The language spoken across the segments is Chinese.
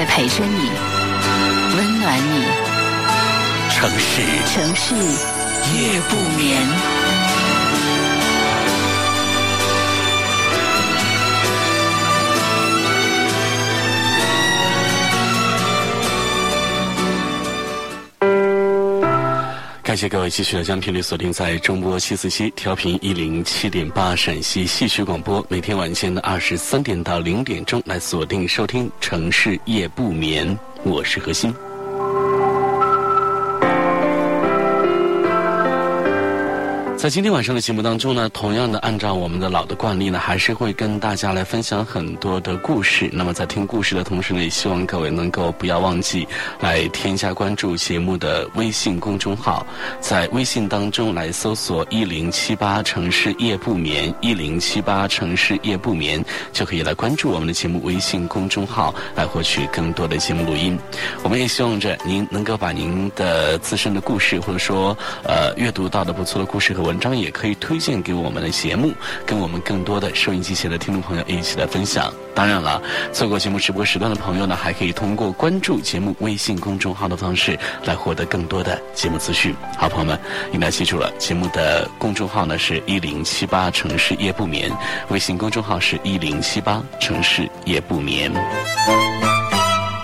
在陪着你，温暖你。城市城市夜不眠。谢谢各位继续的将频率锁定在中波七四七调频一零七点八陕西戏曲广播，每天晚间的二十三点到零点钟来锁定收听《城市夜不眠》，我是何欣。在今天晚上的节目当中呢，同样的按照我们的老的惯例呢，还是会跟大家来分享很多的故事。那么在听故事的同时呢，也希望各位能够不要忘记来添加关注节目的微信公众号，在微信当中来搜索“一零七八城市夜不眠”，一零七八城市夜不眠就可以来关注我们的节目微信公众号，来获取更多的节目录音。我们也希望着您能够把您的自身的故事，或者说呃阅读到的不错的故事和文文章，也可以推荐给我们的节目，跟我们更多的收音机前的听众朋友一起来分享。当然了，错过节目直播时段的朋友呢，还可以通过关注节目微信公众号的方式来获得更多的节目资讯。好，朋友们，应该记住了，节目的公众号呢是一零七八城市夜不眠，微信公众号是一零七八城市夜不眠。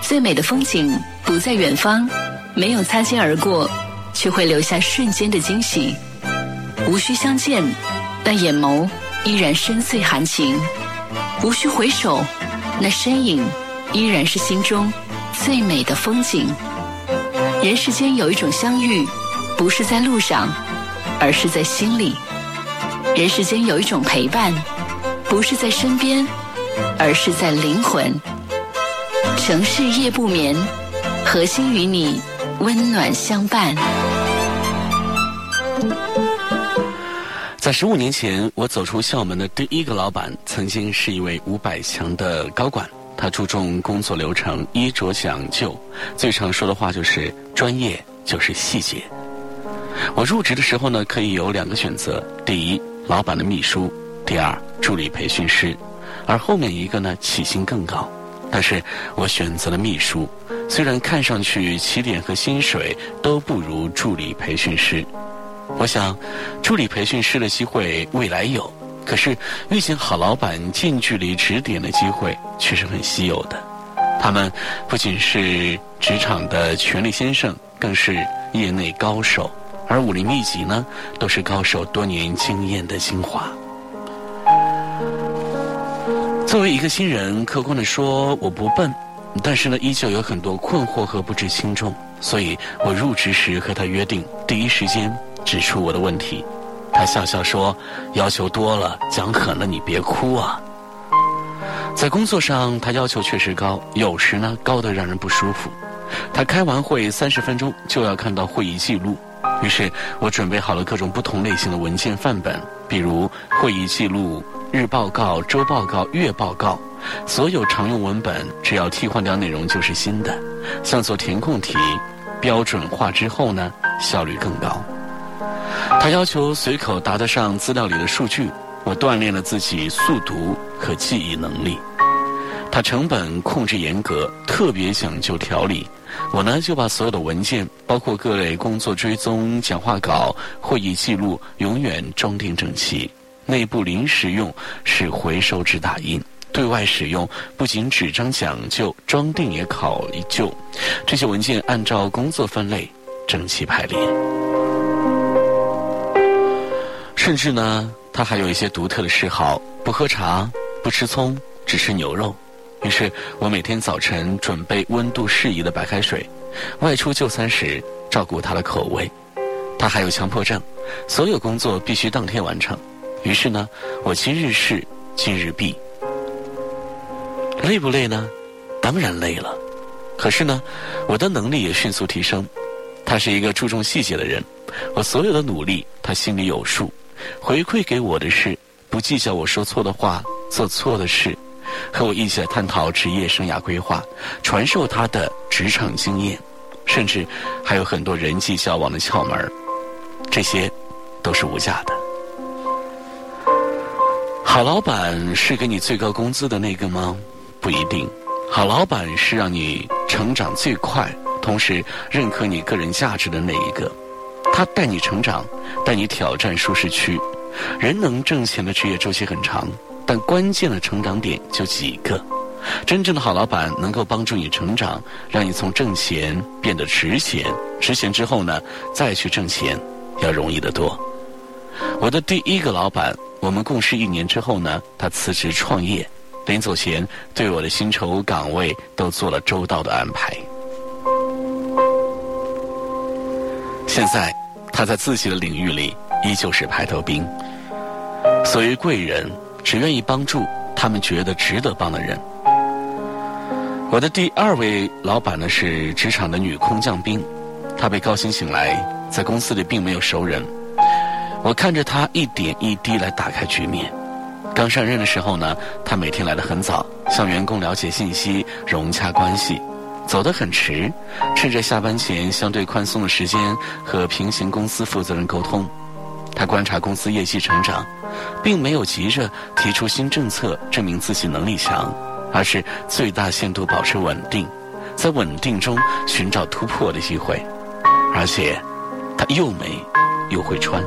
最美的风景不在远方，没有擦肩而过，却会留下瞬间的惊喜。无需相见，但眼眸依然深邃含情；无需回首，那身影依然是心中最美的风景。人世间有一种相遇，不是在路上，而是在心里；人世间有一种陪伴，不是在身边，而是在灵魂。城市夜不眠，核心与你温暖相伴。在十五年前，我走出校门的第一个老板，曾经是一位五百强的高管。他注重工作流程，衣着讲究，最常说的话就是“专业就是细节”。我入职的时候呢，可以有两个选择：第一，老板的秘书；第二，助理培训师。而后面一个呢，起薪更高。但是我选择了秘书，虽然看上去起点和薪水都不如助理培训师。我想，助理培训师的机会未来有，可是遇见好老板近距离指点的机会却是很稀有的。他们不仅是职场的权力先生，更是业内高手，而武林秘籍呢，都是高手多年经验的精华。作为一个新人，客观的说，我不笨，但是呢，依旧有很多困惑和不知轻重，所以我入职时和他约定，第一时间。指出我的问题，他笑笑说：“要求多了，讲狠了，你别哭啊。”在工作上，他要求确实高，有时呢高的让人不舒服。他开完会三十分钟就要看到会议记录，于是我准备好了各种不同类型的文件范本，比如会议记录、日报告、周报告、月报告，所有常用文本只要替换掉内容就是新的。像做填空题，标准化之后呢，效率更高。他要求随口答得上资料里的数据，我锻炼了自己速读和记忆能力。他成本控制严格，特别讲究条理。我呢就把所有的文件，包括各类工作追踪、讲话稿、会议记录，永远装订整齐。内部临时用是回收纸打印，对外使用不仅纸张讲究，装订也考究。这些文件按照工作分类整齐排列。甚至呢，他还有一些独特的嗜好：不喝茶，不吃葱，只吃牛肉。于是我每天早晨准备温度适宜的白开水，外出就餐时照顾他的口味。他还有强迫症，所有工作必须当天完成。于是呢，我今日事今日毕。累不累呢？当然累了。可是呢，我的能力也迅速提升。他是一个注重细节的人，我所有的努力他心里有数。回馈给我的是不计较我说错的话、做错的事，和我一起来探讨职业生涯规划，传授他的职场经验，甚至还有很多人际交往的窍门这些都是无价的。好老板是给你最高工资的那个吗？不一定。好老板是让你成长最快，同时认可你个人价值的那一个。他带你成长，带你挑战舒适区。人能挣钱的职业周期很长，但关键的成长点就几个。真正的好老板能够帮助你成长，让你从挣钱变得值钱。值钱之后呢，再去挣钱，要容易得多。我的第一个老板，我们共事一年之后呢，他辞职创业。临走前，对我的薪酬岗位都做了周到的安排。现在，他在自己的领域里依旧是排头兵。所谓贵人，只愿意帮助他们觉得值得帮的人。我的第二位老板呢，是职场的女空降兵。她被高薪请来，在公司里并没有熟人。我看着她一点一滴来打开局面。刚上任的时候呢，她每天来的很早，向员工了解信息，融洽关系；走得很迟，趁着下班前相对宽松的时间和平行公司负责人沟通。他观察公司业绩成长，并没有急着提出新政策证明自己能力强，而是最大限度保持稳定，在稳定中寻找突破的机会。而且，他又美又会穿。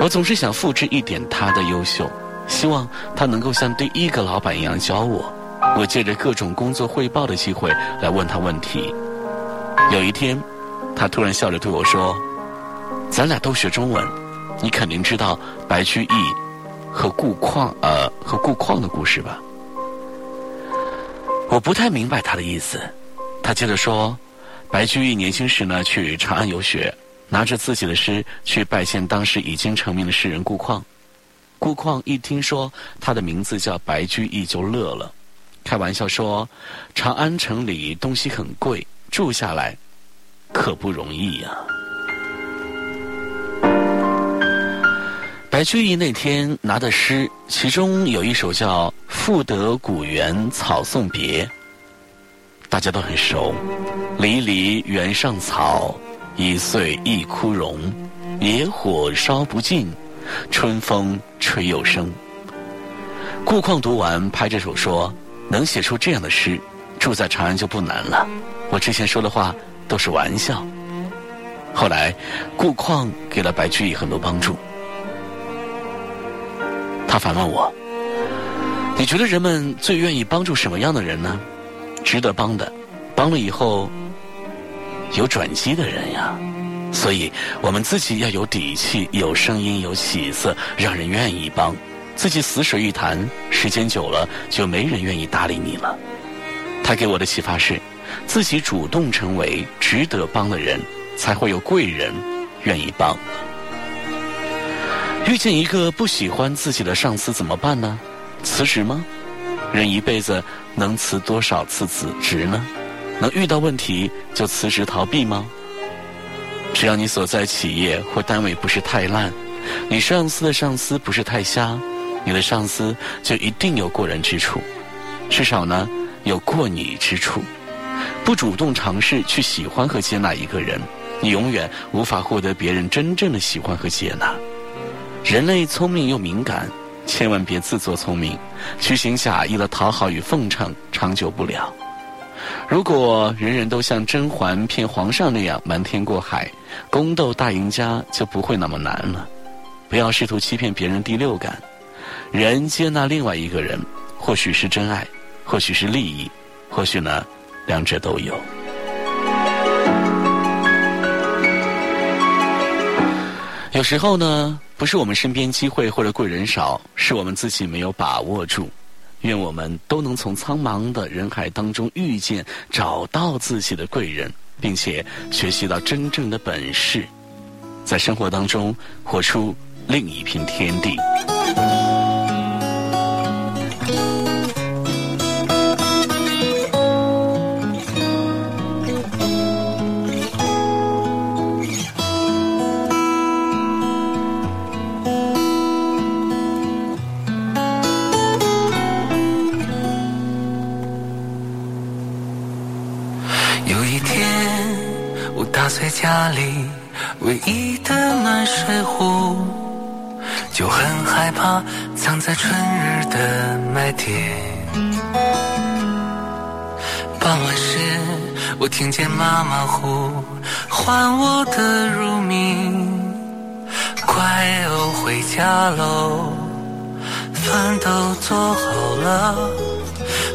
我总是想复制一点他的优秀，希望他能够像第一个老板一样教我。我借着各种工作汇报的机会来问他问题。有一天，他突然笑着对我说：“咱俩都学中文，你肯定知道白居易和顾况呃和顾况的故事吧？”我不太明白他的意思。他接着说：“白居易年轻时呢，去长安游学。”拿着自己的诗去拜见当时已经成名的诗人顾况，顾况一听说他的名字叫白居易就乐了，开玩笑说：“长安城里东西很贵，住下来可不容易呀。”白居易那天拿的诗，其中有一首叫《赋得古原草送别》，大家都很熟，“离离原上草。”一岁一枯荣，野火烧不尽，春风吹又生。顾况读完，拍着手说：“能写出这样的诗，住在长安就不难了。我之前说的话都是玩笑。”后来，顾况给了白居易很多帮助。他反问我：“你觉得人们最愿意帮助什么样的人呢？值得帮的，帮了以后。”有转机的人呀，所以我们自己要有底气、有声音、有起色，让人愿意帮。自己死水一潭，时间久了就没人愿意搭理你了。他给我的启发是：自己主动成为值得帮的人，才会有贵人愿意帮。遇见一个不喜欢自己的上司怎么办呢？辞职吗？人一辈子能辞多少次辞职呢？能遇到问题就辞职逃避吗？只要你所在企业或单位不是太烂，你上司的上司不是太瞎，你的上司就一定有过人之处，至少呢有过你之处。不主动尝试去喜欢和接纳一个人，你永远无法获得别人真正的喜欢和接纳。人类聪明又敏感，千万别自作聪明，虚情假意的讨好与奉承，长久不了。如果人人都像甄嬛骗皇上那样瞒天过海，宫斗大赢家就不会那么难了。不要试图欺骗别人第六感，人接纳另外一个人，或许是真爱，或许是利益，或许呢，两者都有。有时候呢，不是我们身边机会或者贵人少，是我们自己没有把握住。愿我们都能从苍茫的人海当中遇见、找到自己的贵人，并且学习到真正的本事，在生活当中活出另一片天地。碎家里唯一的暖水壶，就很害怕藏在春日的麦田。傍晚时，我听见妈妈呼唤我的乳名，快哦，回家喽，饭都做好了。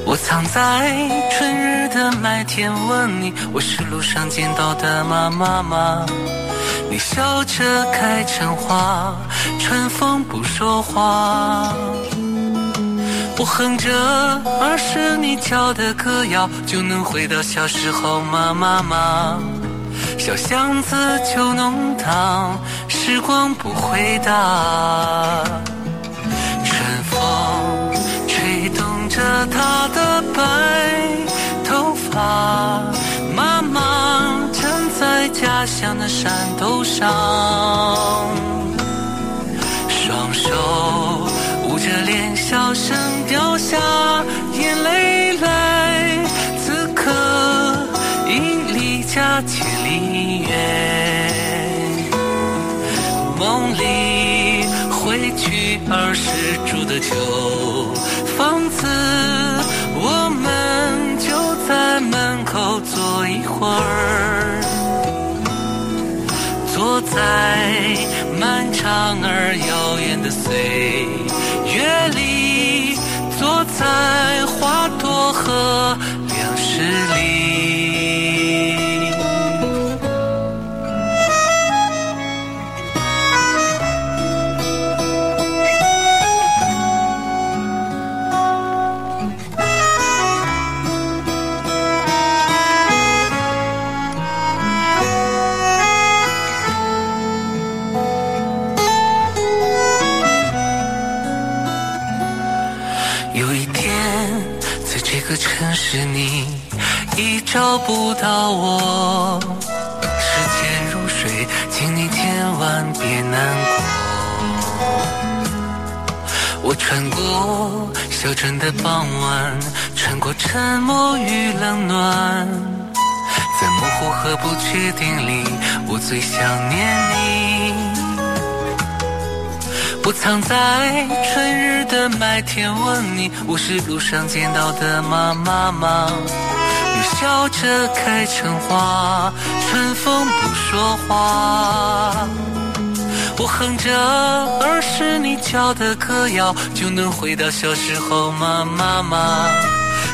我藏在春日的麦田，问你，我是路上见到的妈妈吗？你笑着开成花，春风不说话。我哼着儿时你教的歌谣，就能回到小时候吗？妈妈，小巷子旧弄堂，时光不回答。着她的白头发，妈妈站在家乡的山头上，双手捂着脸，小声掉下眼泪来。此刻已离家千里远，梦里回去儿时住的旧。房子，我们就在门口坐一会儿，坐在漫长而遥远的岁月里，坐在花朵和粮食里。找不到我，时间如水，请你千万别难过。我穿过小镇的傍晚，穿过沉默与冷暖，在模糊和不确定里，我最想念你。我藏在春日的麦田，问你，我是路上见到的妈妈吗？你笑着开成花，春风不说话。我哼着儿时你教的歌谣，就能回到小时候吗？妈妈，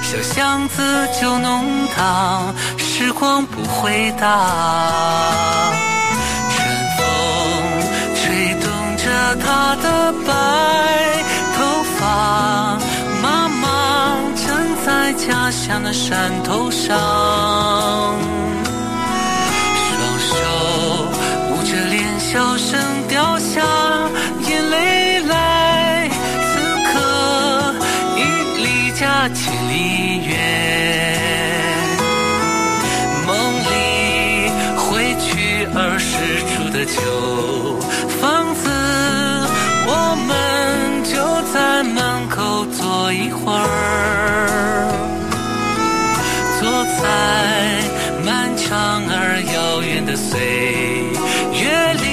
小巷子旧弄堂，时光不回答。春风吹动着她的白头发，家乡的山头上，双手捂着脸，小声掉下眼泪来。此刻已离家千里远，梦里回去儿时住的旧房子。我们就在门口坐一会儿，长而遥远的岁月里，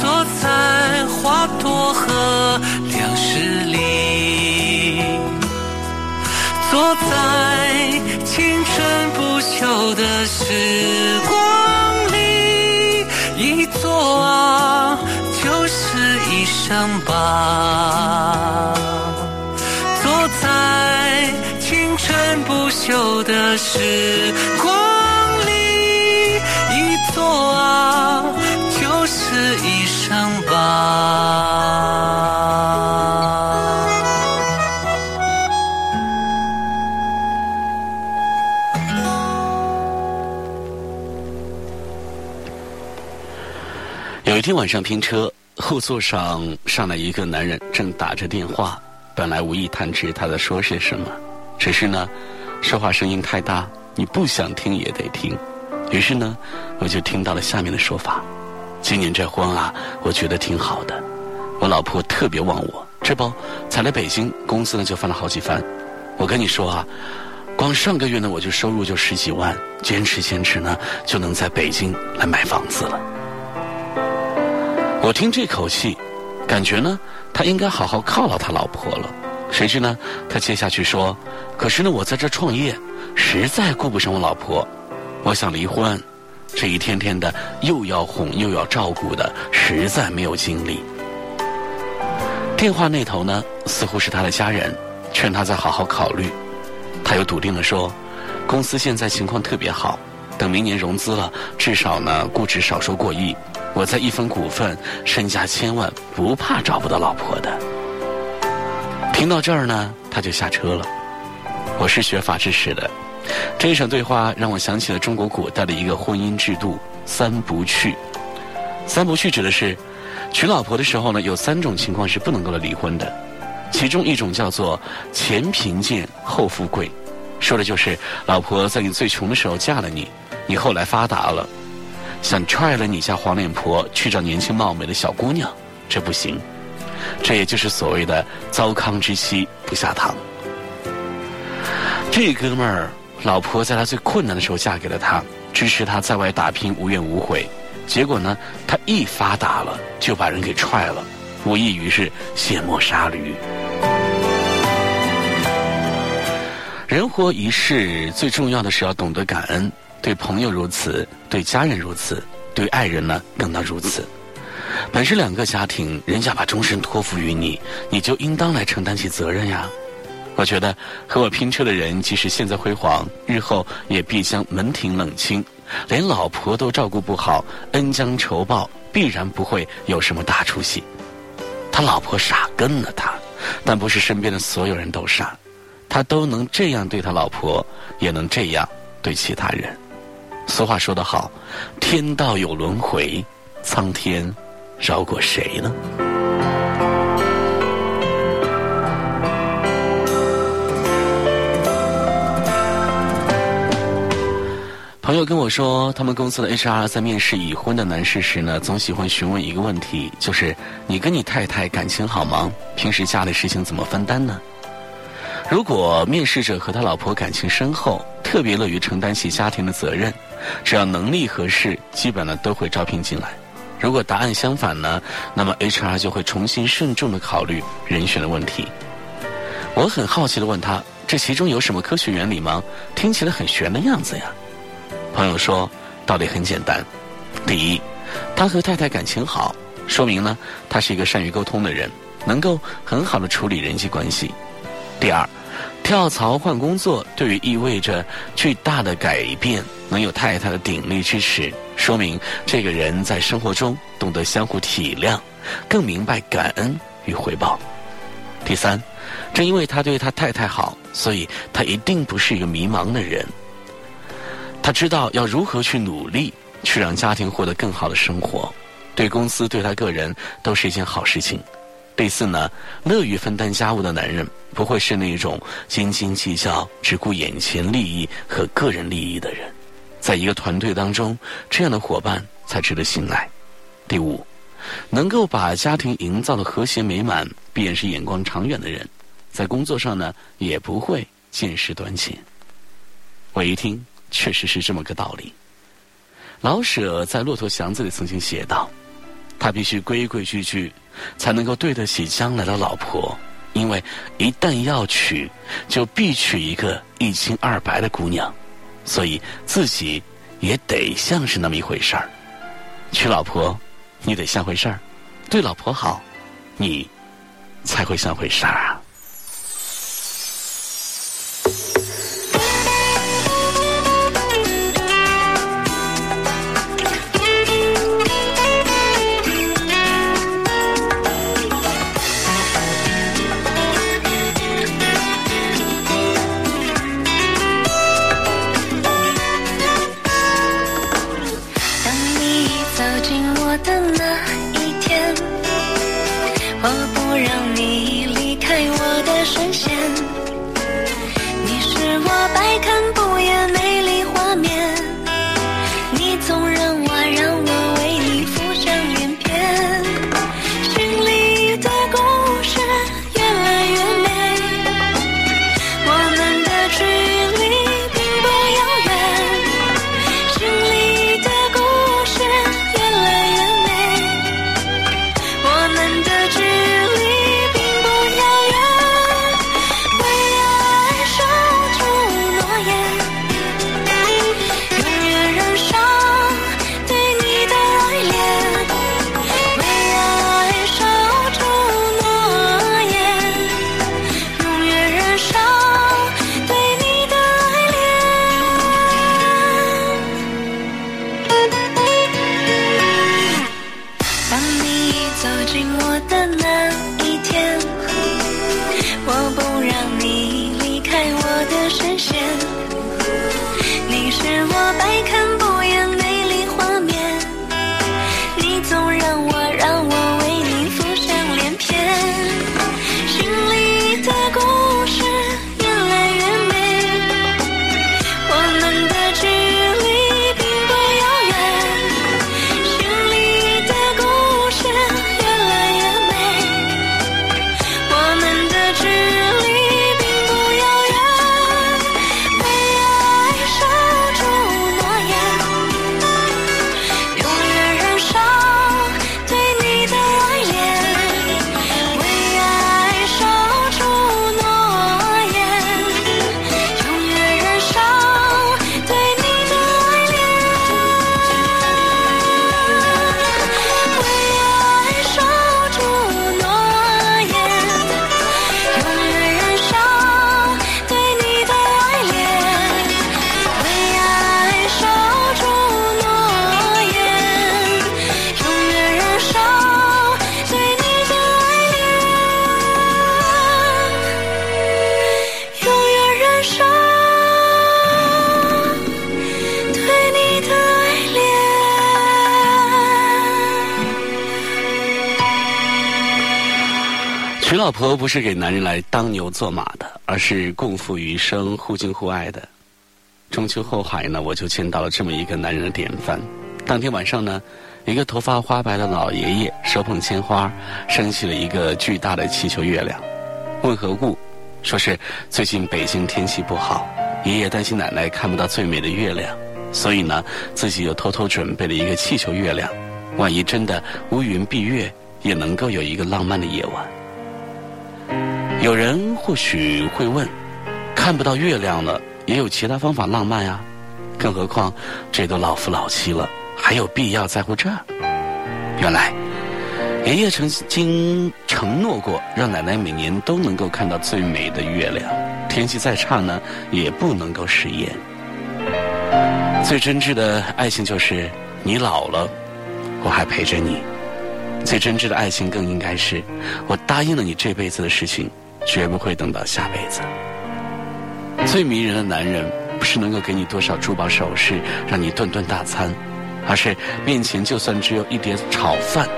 坐在花朵和粮食里，坐在青春不朽的时光里，一坐啊。就是一生吧，坐在青春不朽的时光，啊，就是一生吧。有一天晚上拼车。后座上上来一个男人，正打着电话。本来无意探知他在说些什么，只是呢，说话声音太大，你不想听也得听。于是呢，我就听到了下面的说法：今年这婚啊，我觉得挺好的。我老婆特别旺我，这不才来北京，工资呢就翻了好几番。我跟你说啊，光上个月呢，我就收入就十几万，坚持坚持呢，就能在北京来买房子了。我听这口气，感觉呢，他应该好好犒劳他老婆了。谁知呢，他接下去说：“可是呢，我在这创业，实在顾不上我老婆，我想离婚。这一天天的又要哄又要照顾的，实在没有精力。”电话那头呢，似乎是他的家人，劝他再好好考虑。他又笃定地说：“公司现在情况特别好，等明年融资了，至少呢，估值少说过亿。我再一分股份，身家千万，不怕找不到老婆的。”听到这儿呢，他就下车了。我是学法制史的，这一场对话让我想起了中国古代的一个婚姻制度“三不去”。三不去指的是。娶老婆的时候呢，有三种情况是不能够离婚的，其中一种叫做前贫贱后富贵，说的就是老婆在你最穷的时候嫁了你，你后来发达了，想踹了你家黄脸婆去找年轻貌美的小姑娘，这不行，这也就是所谓的糟糠之妻不下堂。这哥们儿，老婆在他最困难的时候嫁给了他，支持他在外打拼，无怨无悔。结果呢，他一发达了就把人给踹了，无异于是卸磨杀驴。人活一世，最重要的是要懂得感恩，对朋友如此，对家人如此，对爱人呢更当如此。本是两个家庭，人家把终身托付于你，你就应当来承担起责任呀。我觉得和我拼车的人，即使现在辉煌，日后也必将门庭冷清。连老婆都照顾不好，恩将仇报，必然不会有什么大出息。他老婆傻跟了他，但不是身边的所有人都傻，他都能这样对他老婆，也能这样对其他人。俗话说得好，天道有轮回，苍天饶过谁呢？朋友跟我说，他们公司的 HR 在面试已婚的男士时呢，总喜欢询问一个问题，就是你跟你太太感情好吗？平时家里事情怎么分担呢？如果面试者和他老婆感情深厚，特别乐于承担起家庭的责任，只要能力合适，基本呢都会招聘进来。如果答案相反呢，那么 HR 就会重新慎重的考虑人选的问题。我很好奇的问他，这其中有什么科学原理吗？听起来很玄的样子呀。朋友说：“道理很简单，第一，他和太太感情好，说明呢，他是一个善于沟通的人，能够很好的处理人际关系。第二，跳槽换工作对于意味着巨大的改变，能有太太的鼎力支持，说明这个人在生活中懂得相互体谅，更明白感恩与回报。第三，正因为他对他太太好，所以他一定不是一个迷茫的人。”他知道要如何去努力，去让家庭获得更好的生活，对公司对他个人都是一件好事情。第四呢，乐于分担家务的男人不会是那种斤斤计较、只顾眼前利益和个人利益的人。在一个团队当中，这样的伙伴才值得信赖。第五，能够把家庭营造的和谐美满，必然是眼光长远的人，在工作上呢也不会见识短浅。我一听。确实是这么个道理。老舍在《骆驼祥子》里曾经写道：“他必须规规矩矩，才能够对得起将来的老婆。因为一旦要娶，就必娶一个一清二白的姑娘，所以自己也得像是那么一回事儿。娶老婆，你得像回事儿；对老婆好，你才会像回事儿啊。”老婆不是给男人来当牛做马的，而是共赴余生、互敬互爱的。中秋后海呢，我就见到了这么一个男人的典范。当天晚上呢，一个头发花白的老爷爷手捧鲜花，升起了一个巨大的气球月亮。问何故？说是最近北京天气不好，爷爷担心奶奶看不到最美的月亮，所以呢，自己又偷偷准备了一个气球月亮。万一真的乌云蔽月，也能够有一个浪漫的夜晚。有人或许会问：看不到月亮了，也有其他方法浪漫呀？更何况这都老夫老妻了，还有必要在乎这？原来，爷爷曾经承诺过，让奶奶每年都能够看到最美的月亮，天气再差呢，也不能够食言。最真挚的爱情就是，你老了，我还陪着你。最真挚的爱情更应该是，我答应了你这辈子的事情，绝不会等到下辈子。最迷人的男人，不是能够给你多少珠宝首饰，让你顿顿大餐，而是面前就算只有一碟炒饭，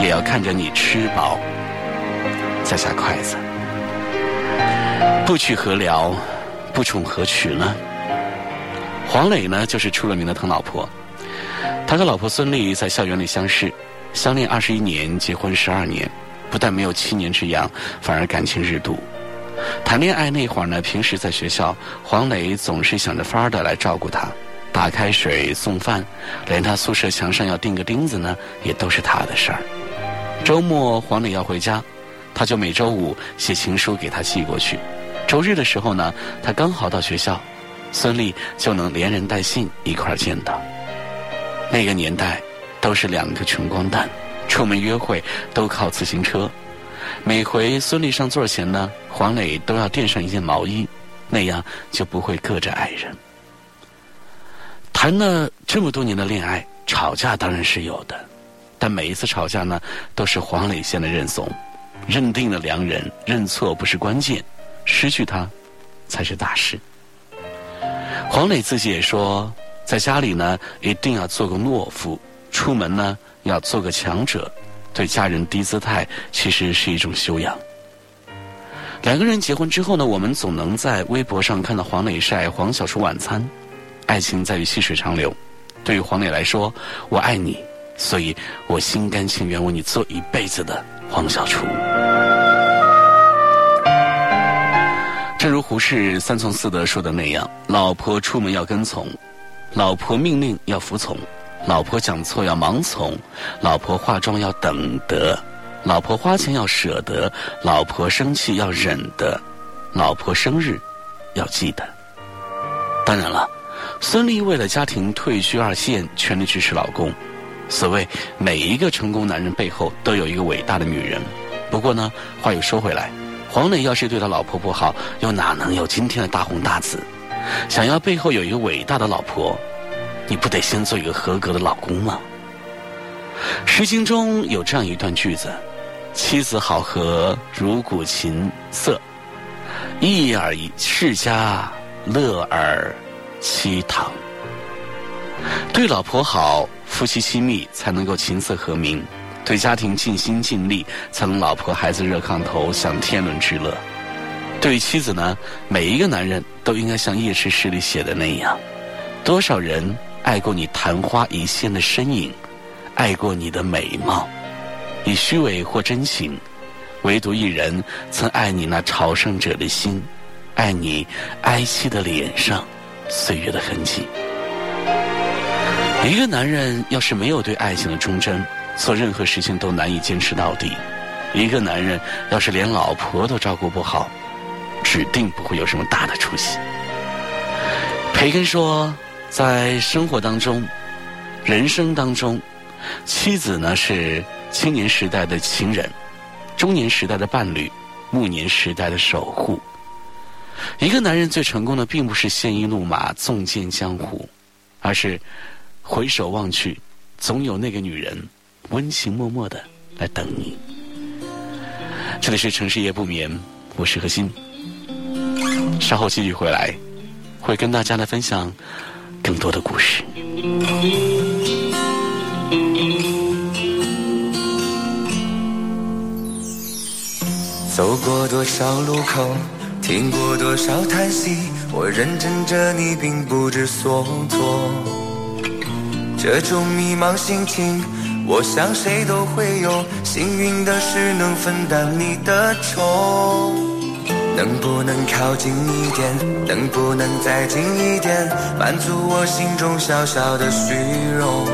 也要看着你吃饱，再下筷子。不娶何聊，不宠何娶呢？黄磊呢，就是出了名的疼老婆。他和老婆孙俪在校园里相识。相恋二十一年，结婚十二年，不但没有七年之痒，反而感情日度。谈恋爱那会儿呢，平时在学校，黄磊总是想着法儿的来照顾她，打开水、送饭，连他宿舍墙上要钉个钉子呢，也都是他的事儿。周末黄磊要回家，他就每周五写情书给他寄过去。周日的时候呢，他刚好到学校，孙俪就能连人带信一块儿见到。那个年代。都是两个穷光蛋，出门约会都靠自行车。每回孙俪上座前呢，黄磊都要垫上一件毛衣，那样就不会硌着爱人。谈了这么多年的恋爱，吵架当然是有的，但每一次吵架呢，都是黄磊先的认怂，认定了良人，认错不是关键，失去他才是大事。黄磊自己也说，在家里呢，一定要做个懦夫。出门呢，要做个强者，对家人低姿态，其实是一种修养。两个人结婚之后呢，我们总能在微博上看到黄磊晒黄小厨晚餐。爱情在于细水长流，对于黄磊来说，我爱你，所以我心甘情愿为你做一辈子的黄小厨。正如胡适三从四德说的那样，老婆出门要跟从，老婆命令要服从。老婆讲错要盲从，老婆化妆要等得，老婆花钱要舍得，老婆生气要忍得，老婆生日要记得。当然了，孙俪为了家庭退居二线，全力支持老公。所谓每一个成功男人背后都有一个伟大的女人。不过呢，话又说回来，黄磊要是对他老婆不好，又哪能有今天的大红大紫？想要背后有一个伟大的老婆。你不得先做一个合格的老公吗？《诗经》中有这样一段句子：“妻子好合，如鼓琴瑟，一而世家，乐而妻堂。”对老婆好，夫妻亲密，才能够琴瑟和鸣；对家庭尽心尽力，才能老婆孩子热炕头，享天伦之乐。对于妻子呢，每一个男人都应该像《夜市诗》里写的那样，多少人。爱过你昙花一现的身影，爱过你的美貌，以虚伪或真情，唯独一人曾爱你那朝圣者的心，爱你哀戚的脸上岁月的痕迹。一个男人要是没有对爱情的忠贞，做任何事情都难以坚持到底；一个男人要是连老婆都照顾不好，指定不会有什么大的出息。培根说。在生活当中，人生当中，妻子呢是青年时代的情人，中年时代的伴侣，暮年时代的守护。一个男人最成功的，并不是鲜衣怒马、纵剑江湖，而是回首望去，总有那个女人温情脉脉的来等你。这里是城市夜不眠，我是何欣，稍后继续回来，会跟大家来分享。更多的故事。走过多少路口，听过多少叹息，我认真着你，并不知所措。这种迷茫心情，我想谁都会有。幸运的是能分担你的愁，能不能靠近一点？能不能再近一点？满足我心中小小的虚荣。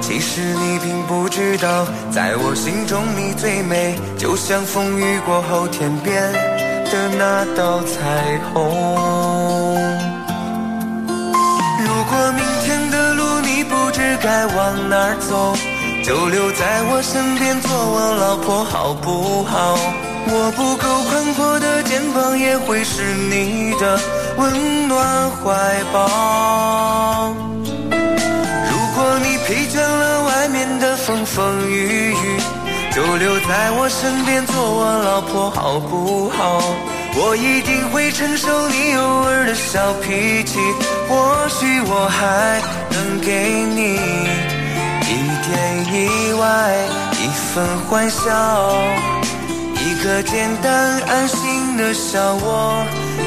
其实你并不知道，在我心中你最美，就像风雨过后天边的那道彩虹。如果明天的路你不知该往哪儿走，就留在我身边做我老婆好不好？我不够宽阔的肩膀也会是你的温暖怀抱。如果你疲倦了，外面的风风雨雨，就留在我身边做我老婆好不好？我一定会承受你偶尔的小脾气，或许我还能给你一点意外，一份欢笑，一个简单安心的小窝，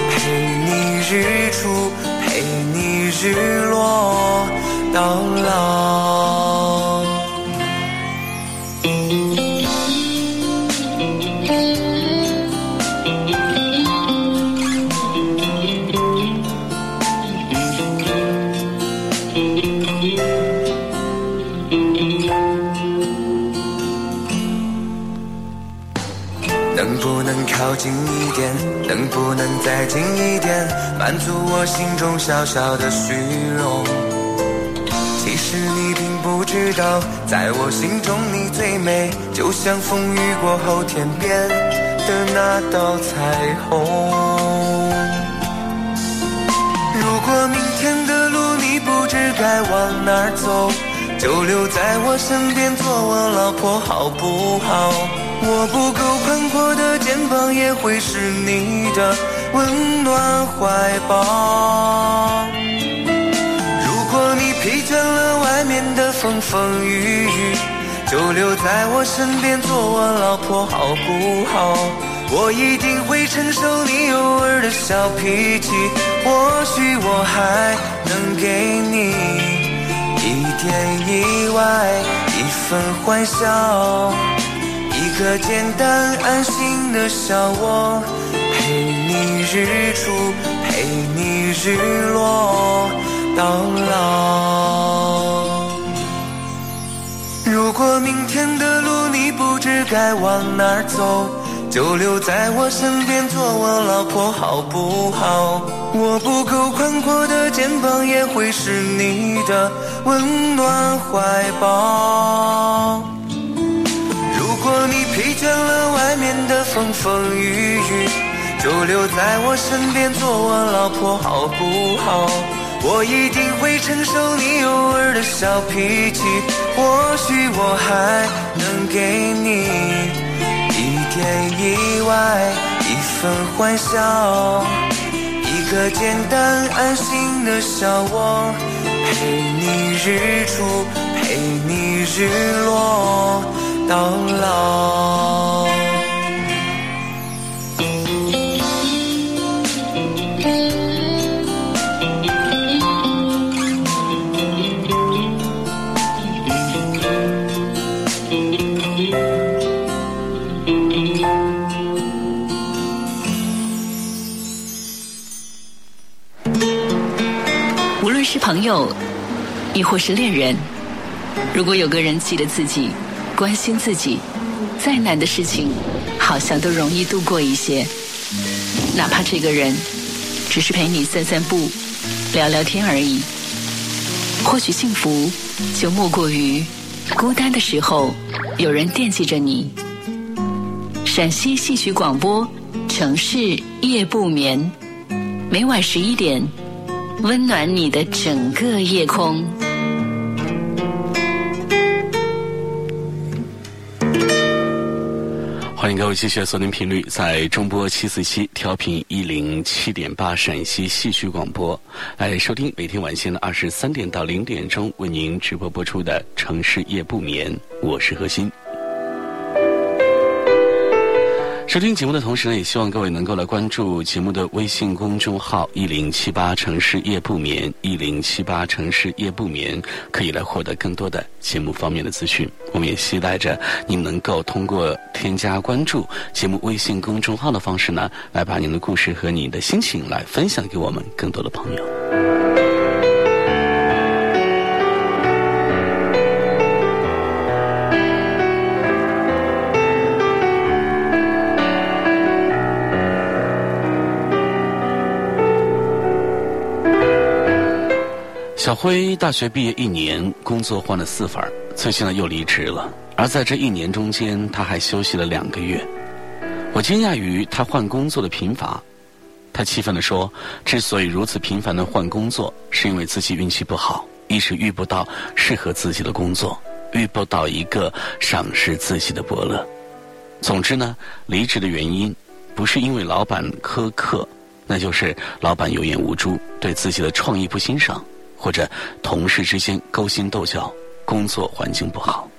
陪你日出，陪你日落。到老，近一点？能不能再近一点？满足我心中小小的虚荣。其实你并不知道，在我心中你最美，就像风雨过后天边的那道彩虹。如果明天的路你不知该往哪儿走，就留在我身边做我老婆好不好？我不够肩膀也会是你的温暖怀抱。如果你疲倦了，外面的风风雨雨，就留在我身边做我老婆好不好？我一定会承受你偶尔的小脾气，或许我还能给你一点意外，一份欢笑，一个简单安心的小窝，陪你日出，陪你日落。到老。如果明天的路你不知该往哪儿走，就留在我身边做我老婆好不好？我不够宽阔的肩膀也会是你的温暖怀抱。如果你疲倦了，外面的风风雨雨，就留在我身边做我老婆好不好？我一定会承受你偶尔的小脾气，或许我还能给你一点意外，一份欢笑，一个简单安心的小窝，陪你日出，陪你日落，到老。朋友，亦或是恋人，如果有个人记得自己，关心自己，再难的事情，好像都容易度过一些。哪怕这个人只是陪你散散步、聊聊天而已。或许幸福就莫过于孤单的时候有人惦记着你。陕西戏曲广播，城市夜不眠，每晚十一点。温暖你的整个夜空。欢迎各位继续锁定频率，在中波七四七调频一零七点八陕西戏曲广播，来收听每天晚间的二十三点到零点钟为您直播播出的《城市夜不眠》，我是何鑫。收听节目的同时呢，也希望各位能够来关注节目的微信公众号“一零七八城市夜不眠”，一零七八城市夜不眠，可以来获得更多的节目方面的资讯。我们也期待着您能够通过添加关注节目微信公众号的方式呢，来把您的故事和你的心情来分享给我们更多的朋友。小辉大学毕业一年，工作换了四份最近呢又离职了。而在这一年中间，他还休息了两个月。我惊讶于他换工作的频繁。他气愤地说：“之所以如此频繁的换工作，是因为自己运气不好，一时遇不到适合自己的工作，遇不到一个赏识自己的伯乐。总之呢，离职的原因不是因为老板苛刻，那就是老板有眼无珠，对自己的创意不欣赏。”或者同事之间勾心斗角，工作环境不好。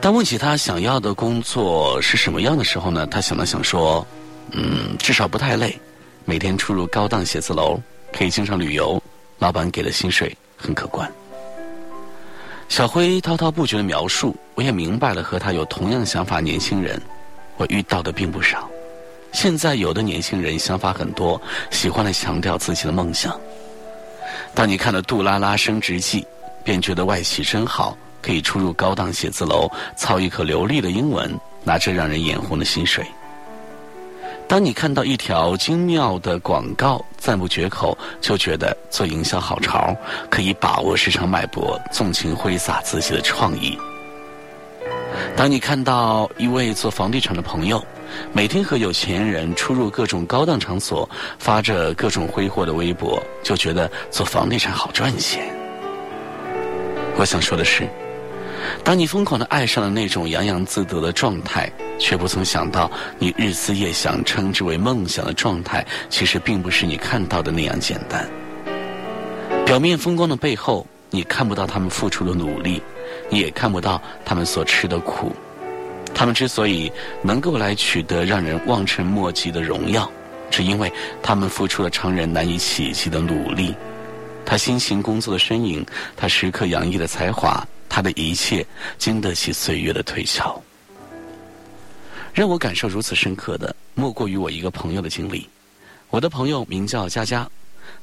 当问起他想要的工作是什么样的时候呢？他想了想说：“嗯，至少不太累，每天出入高档写字楼，可以经常旅游，老板给的薪水很可观。”小辉滔滔不绝的描述，我也明白了和他有同样想法年轻人，我遇到的并不少。现在有的年轻人想法很多，喜欢来强调自己的梦想。当你看了《杜拉拉升职记》，便觉得外企真好，可以出入高档写字楼，操一口流利的英文，拿着让人眼红的薪水。当你看到一条精妙的广告，赞不绝口，就觉得做营销好潮，可以把握市场脉搏，纵情挥洒自己的创意。当你看到一位做房地产的朋友。每天和有钱人出入各种高档场所，发着各种挥霍的微博，就觉得做房地产好赚钱。我想说的是，当你疯狂的爱上了那种洋洋自得的状态，却不曾想到，你日思夜想称之为梦想的状态，其实并不是你看到的那样简单。表面风光的背后，你看不到他们付出的努力，你也看不到他们所吃的苦。他们之所以能够来取得让人望尘莫及的荣耀，只因为他们付出了常人难以企及的努力。他辛勤工作的身影，他时刻洋溢的才华，他的一切经得起岁月的推敲。让我感受如此深刻的，莫过于我一个朋友的经历。我的朋友名叫佳佳，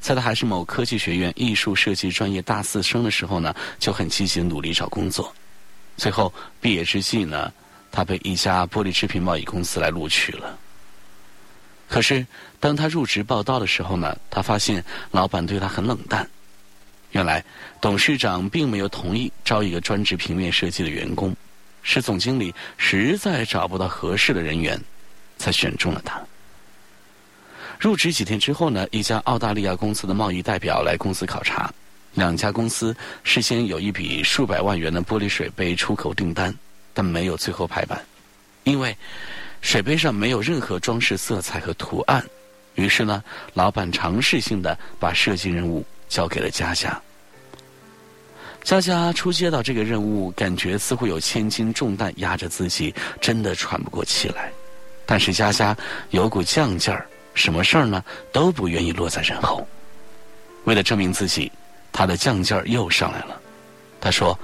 在他还是某科技学院艺术设计专业大四生的时候呢，就很积极努力找工作。最后毕业之际呢。他被一家玻璃制品贸易公司来录取了。可是，当他入职报道的时候呢，他发现老板对他很冷淡。原来，董事长并没有同意招一个专职平面设计的员工，是总经理实在找不到合适的人员，才选中了他。入职几天之后呢，一家澳大利亚公司的贸易代表来公司考察，两家公司事先有一笔数百万元的玻璃水杯出口订单。但没有最后排版，因为水杯上没有任何装饰色彩和图案。于是呢，老板尝试性的把设计任务交给了佳佳。佳佳初接到这个任务，感觉似乎有千斤重担压着自己，真的喘不过气来。但是佳佳有股犟劲儿，什么事儿呢都不愿意落在人后。为了证明自己，他的犟劲儿又上来了。他说。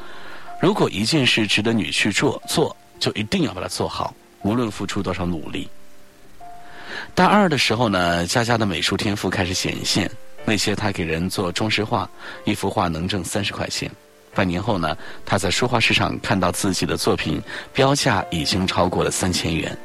如果一件事值得你去做，做就一定要把它做好，无论付出多少努力。大二的时候呢，佳佳的美术天赋开始显现。那些他给人做装饰画，一幅画能挣三十块钱。半年后呢，他在书画市场看到自己的作品标价已经超过了三千元。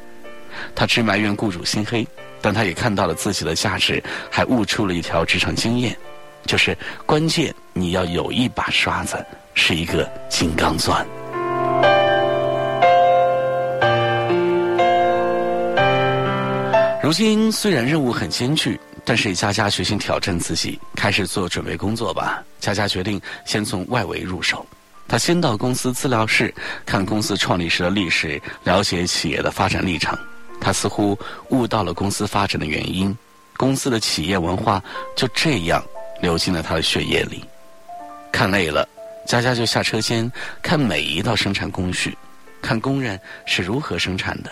他只埋怨雇主心黑，但他也看到了自己的价值，还悟出了一条职场经验，就是关键你要有一把刷子。是一个金刚钻。如今虽然任务很艰巨，但是佳佳决心挑战自己，开始做准备工作吧。佳佳决定先从外围入手，他先到公司资料室看公司创立时的历史，了解企业的发展历程。他似乎悟到了公司发展的原因，公司的企业文化就这样流进了他的血液里。看累了。佳佳就下车间看每一道生产工序，看工人是如何生产的，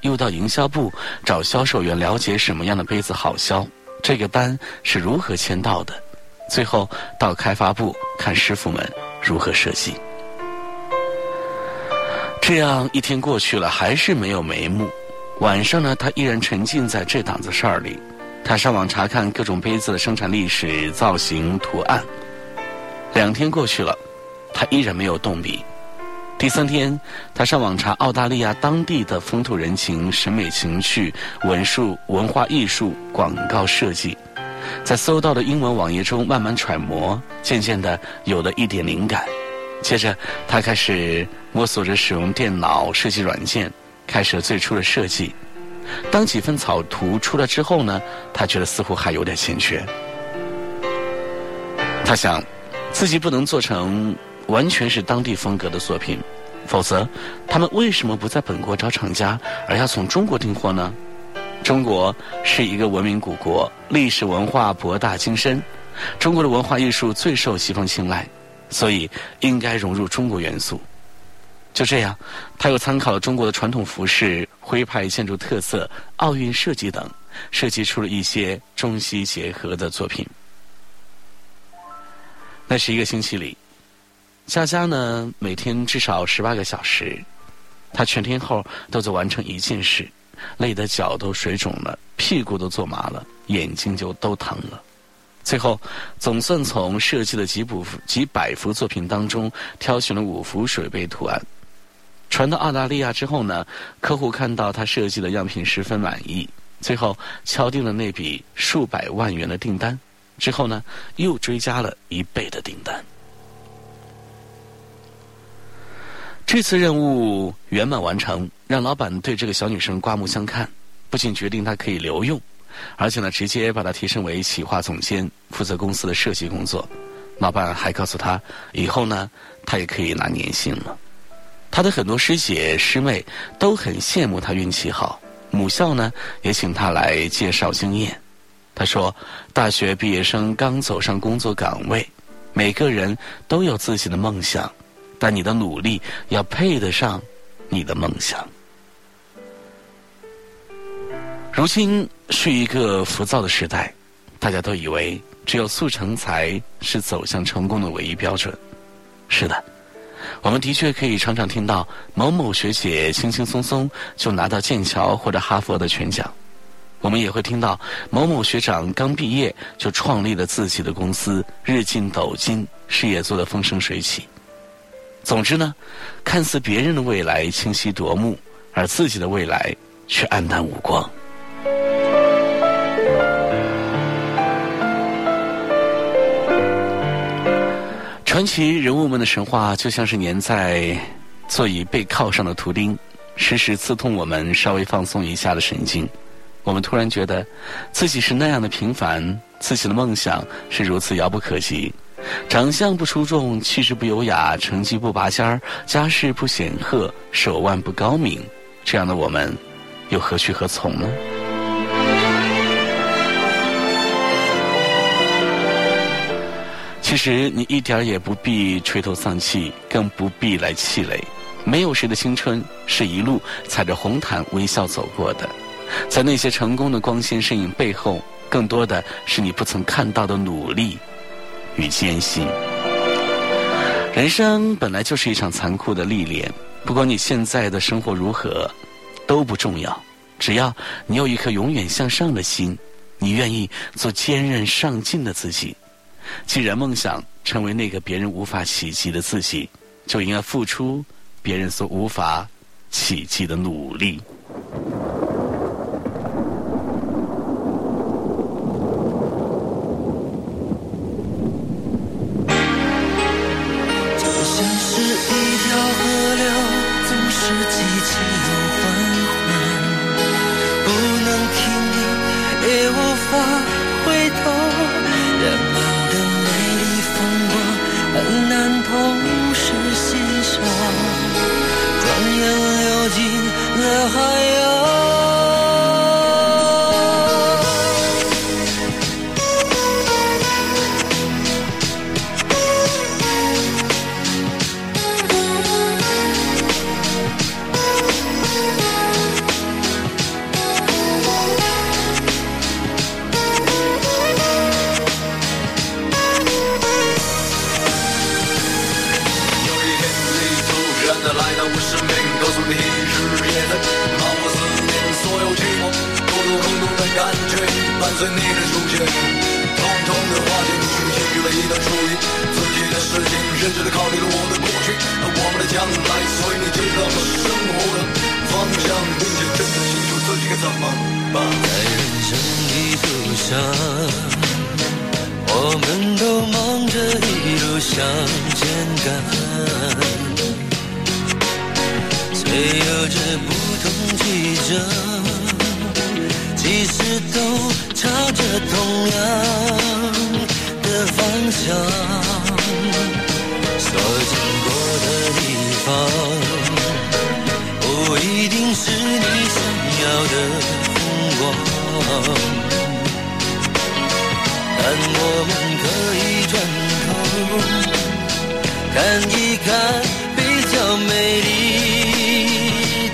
又到营销部找销售员了解什么样的杯子好销，这个单是如何签到的，最后到开发部看师傅们如何设计。这样一天过去了，还是没有眉目。晚上呢，他依然沉浸在这档子事儿里。他上网查看各种杯子的生产历史、造型、图案。两天过去了，他依然没有动笔。第三天，他上网查澳大利亚当地的风土人情、审美情趣、文术、文化艺术、广告设计，在搜到的英文网页中慢慢揣摩，渐渐的有了一点灵感。接着，他开始摸索着使用电脑设计软件，开始了最初的设计。当几份草图出来之后呢，他觉得似乎还有点欠缺。他想，自己不能做成。完全是当地风格的作品，否则他们为什么不在本国找厂家，而要从中国订货呢？中国是一个文明古国，历史文化博大精深，中国的文化艺术最受西方青睐，所以应该融入中国元素。就这样，他又参考了中国的传统服饰、徽派建筑特色、奥运设计等，设计出了一些中西结合的作品。那是一个星期里。佳佳呢，每天至少十八个小时，她全天候都在完成一件事，累得脚都水肿了，屁股都坐麻了，眼睛就都疼了。最后，总算从设计的几幅几百幅作品当中挑选了五幅水杯图案，传到澳大利亚之后呢，客户看到他设计的样品十分满意，最后敲定了那笔数百万元的订单。之后呢，又追加了一倍的订单。这次任务圆满完成，让老板对这个小女生刮目相看，不仅决定她可以留用，而且呢，直接把她提升为企划总监，负责公司的设计工作。老板还告诉她，以后呢，她也可以拿年薪了。她的很多师姐师妹都很羡慕她运气好，母校呢也请她来介绍经验。他说，大学毕业生刚走上工作岗位，每个人都有自己的梦想。但你的努力要配得上你的梦想。如今是一个浮躁的时代，大家都以为只有速成才是走向成功的唯一标准。是的，我们的确可以常常听到某某学姐轻轻松松就拿到剑桥或者哈佛的全奖，我们也会听到某某学长刚毕业就创立了自己的公司，日进斗金，事业做得风生水起。总之呢，看似别人的未来清晰夺目，而自己的未来却黯淡无光。传奇人物们的神话就像是粘在座椅背靠上的图钉，时时刺痛我们稍微放松一下的神经。我们突然觉得自己是那样的平凡，自己的梦想是如此遥不可及。长相不出众，气质不优雅，成绩不拔尖儿，家世不显赫，手腕不高明，这样的我们，又何去何从呢？其实你一点也不必垂头丧气，更不必来气馁。没有谁的青春是一路踩着红毯微笑走过的，在那些成功的光鲜身影背后，更多的是你不曾看到的努力。与艰辛，人生本来就是一场残酷的历练。不管你现在的生活如何，都不重要。只要你有一颗永远向上的心，你愿意做坚韧上进的自己。既然梦想成为那个别人无法企及的自己，就应该付出别人所无法企及的努力。大海。的海。随你的出现，统统的化解，你写给了一段属于自己的事情，认真的考虑了我的过去和我们的将来，所以你知道了生活的方向，并且真的清楚自己该怎么办。在人生的路上，我们都忙着一路向前赶，虽有着不同曲折。其实都朝着同样的方向，所经过的地方不一定是你想要的风光，但我们可以转头看一看比较美丽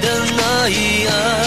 的那一岸。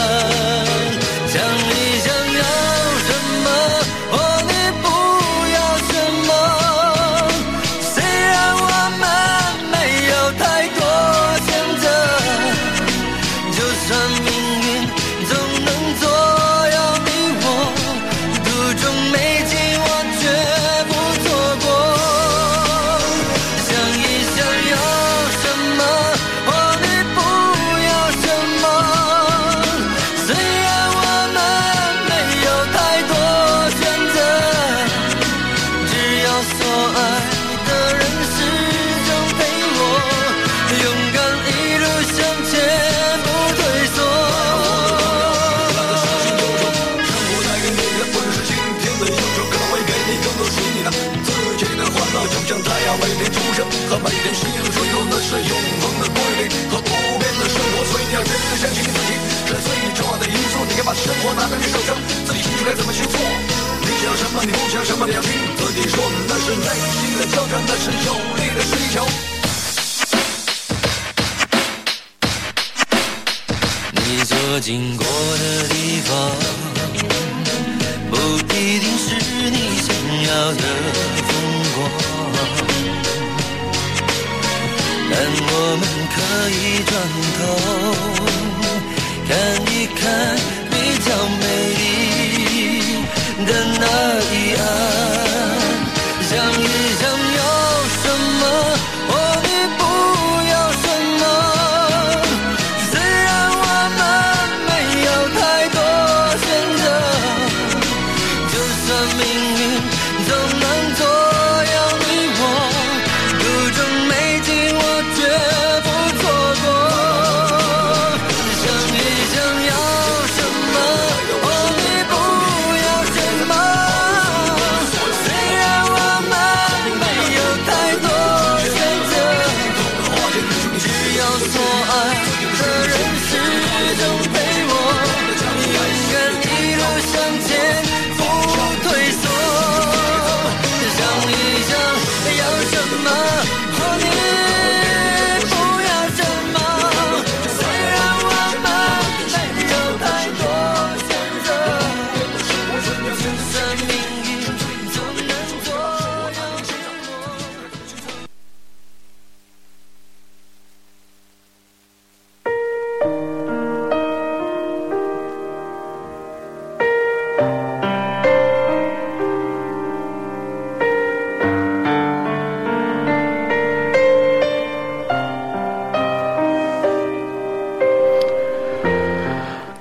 和每天习以为常，用的是永恒的规律和不变的生活。所以你要真的相信自己，这最重要的因素，你要把生活拿在你手上，自己心里该怎么去做，你想要什么，你不想什么，你要听自己说，那是内心的挑战，那是有力的追求。你所经过的地方，不一定是你想要的。但我们可以转头看一看，比较美丽的那一岸。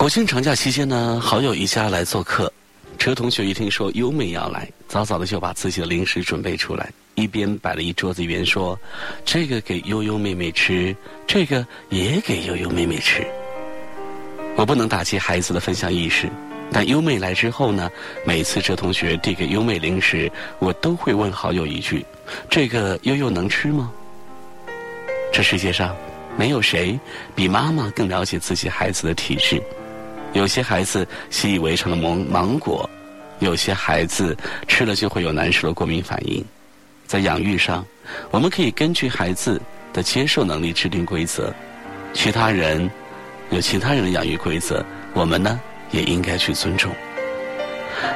国庆长假期间呢，好友一家来做客。车同学一听说优美要来，早早的就把自己的零食准备出来，一边摆了一桌子，一边说：“这个给悠悠妹妹吃，这个也给悠悠妹妹吃。”我不能打击孩子的分享意识，但优美来之后呢，每次车同学递给优美零食，我都会问好友一句：“这个悠悠能吃吗？”这世界上没有谁比妈妈更了解自己孩子的体质。有些孩子习以为常的芒芒果，有些孩子吃了就会有难受的过敏反应。在养育上，我们可以根据孩子的接受能力制定规则。其他人有其他人的养育规则，我们呢也应该去尊重。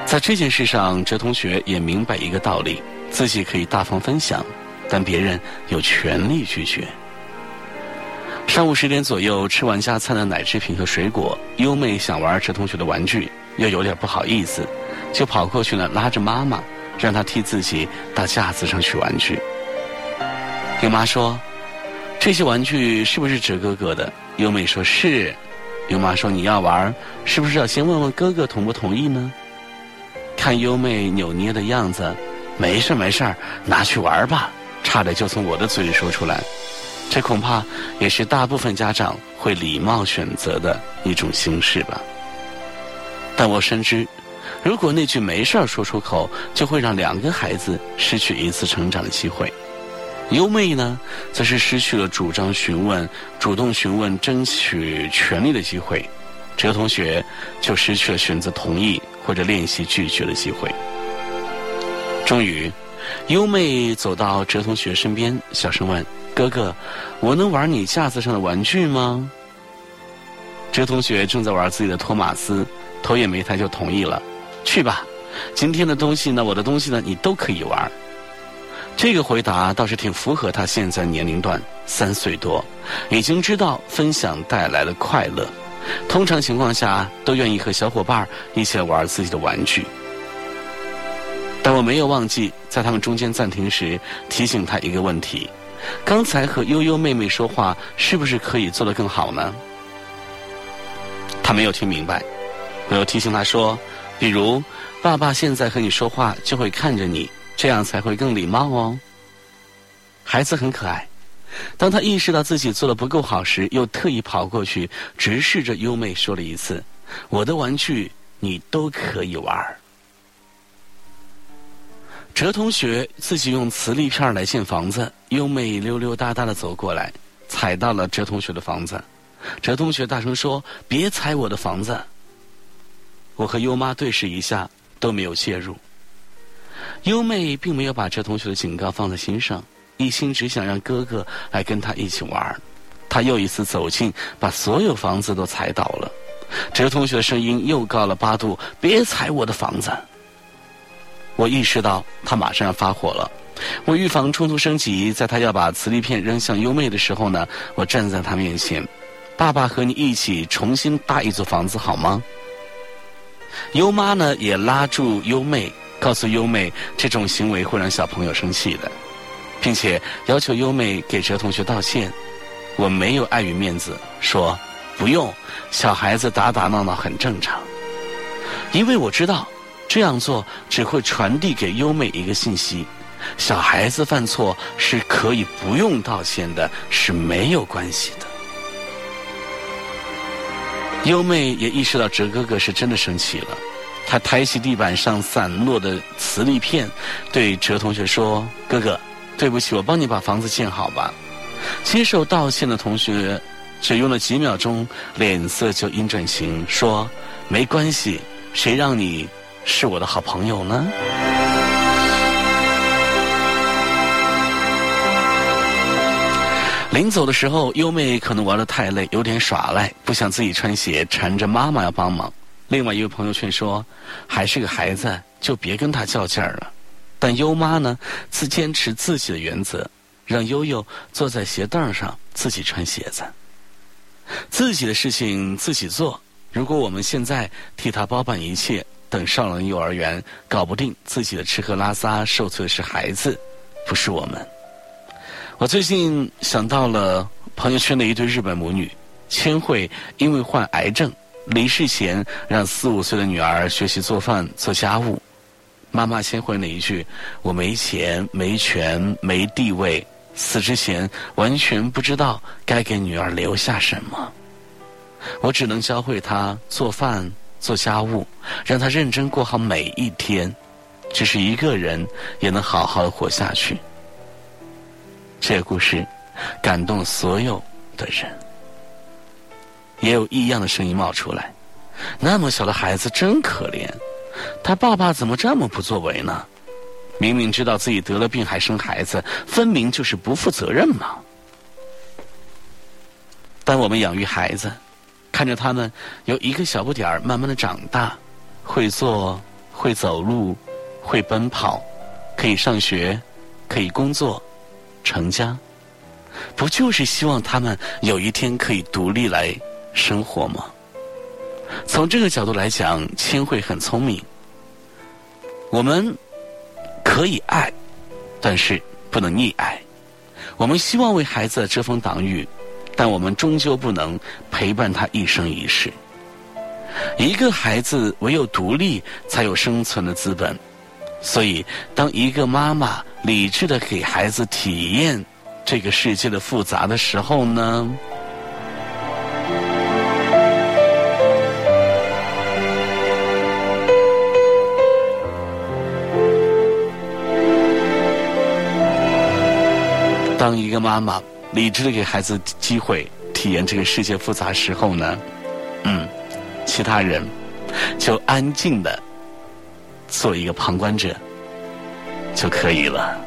在这件事上，哲同学也明白一个道理：自己可以大方分享，但别人有权利拒绝。上午十点左右，吃完加餐的奶制品和水果，优妹想玩这同学的玩具，又有点不好意思，就跑过去呢，拉着妈妈，让她替自己到架子上取玩具。优妈说：“这些玩具是不是哲哥哥的？”优妹说是。优妈说：“你要玩，是不是要先问问哥哥同不同意呢？”看优妹扭捏的样子，没事没事拿去玩吧。差点就从我的嘴里说出来，这恐怕也是大部分家长会礼貌选择的一种形式吧。但我深知，如果那句没事儿说出口，就会让两个孩子失去一次成长的机会。优妹呢，则是失去了主张询问、主动询问、争取权利的机会；哲同学就失去了选择同意或者练习拒绝的机会。终于，优妹走到哲同学身边，小声问：“哥哥，我能玩你架子上的玩具吗？”哲同学正在玩自己的托马斯，头也没抬就同意了：“去吧，今天的东西呢，我的东西呢，你都可以玩。”这个回答倒是挺符合他现在年龄段，三岁多，已经知道分享带来的快乐。通常情况下，都愿意和小伙伴一起来玩自己的玩具。但我没有忘记在他们中间暂停时提醒他一个问题：刚才和悠悠妹妹说话，是不是可以做得更好呢？他没有听明白，我又提醒他说：比如，爸爸现在和你说话就会看着你。这样才会更礼貌哦。孩子很可爱，当他意识到自己做的不够好时，又特意跑过去，直视着优妹说了一次：“我的玩具你都可以玩。”哲同学自己用磁力片来建房子，优妹溜溜达达的走过来，踩到了哲同学的房子。哲同学大声说：“别踩我的房子！”我和优妈对视一下，都没有介入。优妹并没有把哲同学的警告放在心上，一心只想让哥哥来跟他一起玩。他又一次走近，把所有房子都踩倒了。哲同学的声音又高了八度：“别踩我的房子！”我意识到他马上要发火了。我预防冲突升级，在他要把磁力片扔向优妹的时候呢，我站在他面前：“爸爸和你一起重新搭一座房子好吗？”优妈呢，也拉住优妹。告诉优妹，这种行为会让小朋友生气的，并且要求优妹给哲同学道歉。我没有碍于面子，说不用，小孩子打打闹闹很正常。因为我知道这样做只会传递给优妹一个信息：小孩子犯错是可以不用道歉的，是没有关系的。优妹也意识到哲哥哥是真的生气了。他抬起地板上散落的磁力片，对哲同学说：“哥哥，对不起，我帮你把房子建好吧。”接受道歉的同学只用了几秒钟，脸色就阴转晴，说：“没关系，谁让你是我的好朋友呢？”临走的时候，优妹可能玩的太累，有点耍赖，不想自己穿鞋，缠着妈妈要帮忙。另外一位朋友劝说，还是个孩子，就别跟他较劲儿了。但优妈呢，自坚持自己的原则，让悠悠坐在鞋凳上自己穿鞋子，自己的事情自己做。如果我们现在替他包办一切，等上了幼儿园搞不定自己的吃喝拉撒，受罪的是孩子，不是我们。我最近想到了朋友圈的一对日本母女，千惠因为患癌症。离世前，让四五岁的女儿学习做饭、做家务。妈妈先回了一句：“我没钱、没权、没地位，死之前完全不知道该给女儿留下什么。”我只能教会她做饭、做家务，让他认真过好每一天，只是一个人也能好好的活下去。这个故事感动了所有的人。也有异样的声音冒出来，那么小的孩子真可怜，他爸爸怎么这么不作为呢？明明知道自己得了病还生孩子，分明就是不负责任嘛。当我们养育孩子，看着他们由一个小不点儿慢慢的长大，会坐，会走路，会奔跑，可以上学，可以工作，成家，不就是希望他们有一天可以独立来？生活吗？从这个角度来讲，千惠很聪明。我们可以爱，但是不能溺爱。我们希望为孩子遮风挡雨，但我们终究不能陪伴他一生一世。一个孩子唯有独立，才有生存的资本。所以，当一个妈妈理智的给孩子体验这个世界的复杂的时候呢？当一个妈妈理智的给孩子机会体验这个世界复杂时候呢，嗯，其他人就安静的做一个旁观者就可以了。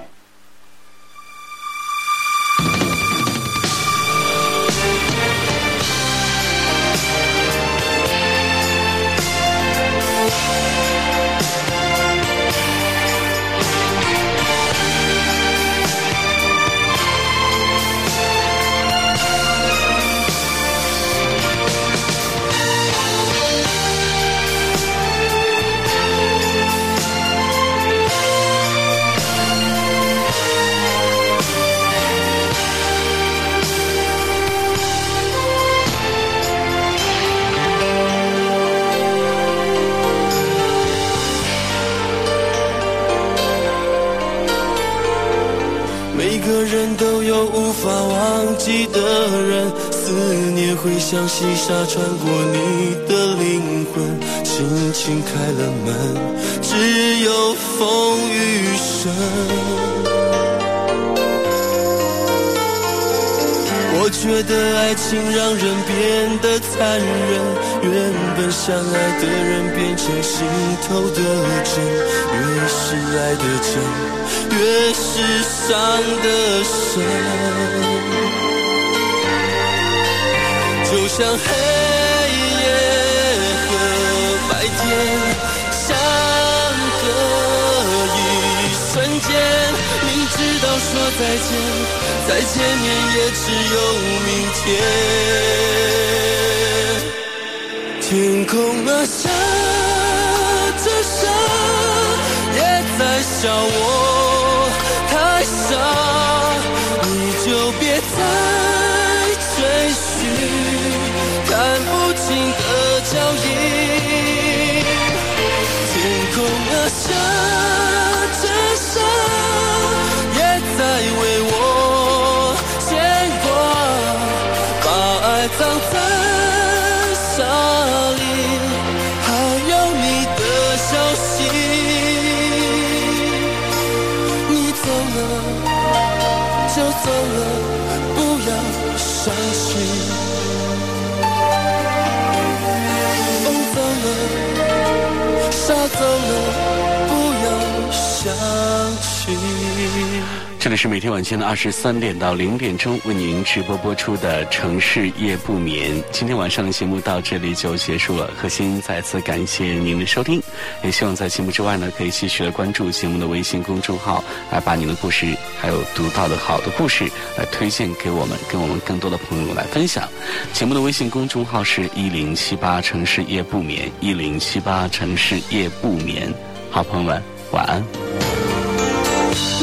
像细沙穿过你的灵魂，轻轻开了门，只有风雨声。我觉得爱情让人变得残忍，原本相爱的人变成心头的针，越是爱的真，越是伤的深。像黑夜和白天相隔一瞬间，明知道说再见，再见面也只有明天。天空啊，下着沙，也在笑我啊下着沙，也在为我牵挂，把爱藏在里是每天晚间的二十三点到零点钟为您直播播出的城市夜不眠。今天晚上的节目到这里就结束了，何欣再次感谢您的收听，也希望在节目之外呢，可以继续的关注节目的微信公众号，来把您的故事还有读到的好的故事来推荐给我们，跟我们更多的朋友来分享。节目的微信公众号是一零七八城市夜不眠，一零七八城市夜不眠。好朋友们，晚安。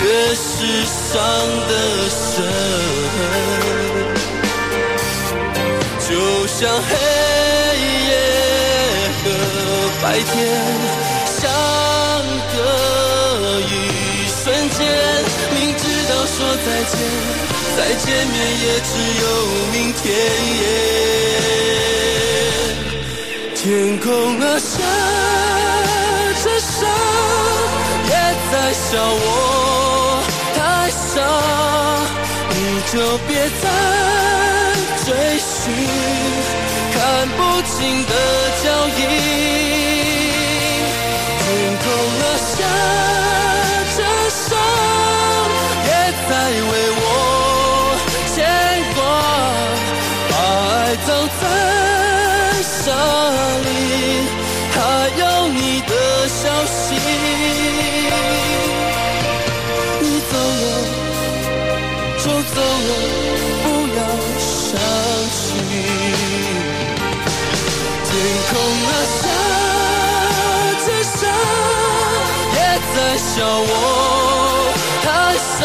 越是伤得深，就像黑夜和白天相隔一瞬间，明知道说再见，再见面也只有明天。天空啊，下着沙。在笑我你就别再追寻看不清的脚印。笑我太傻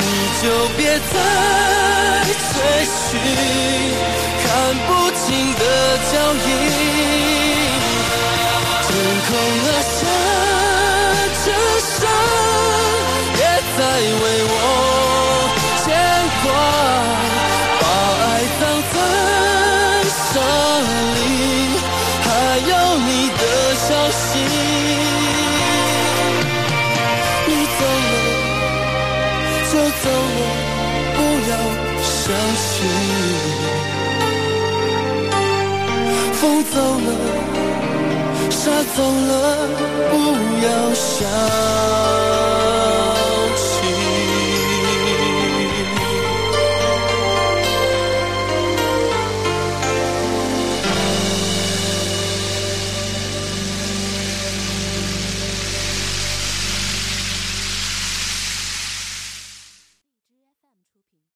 你就别再追寻看不清的脚印。想。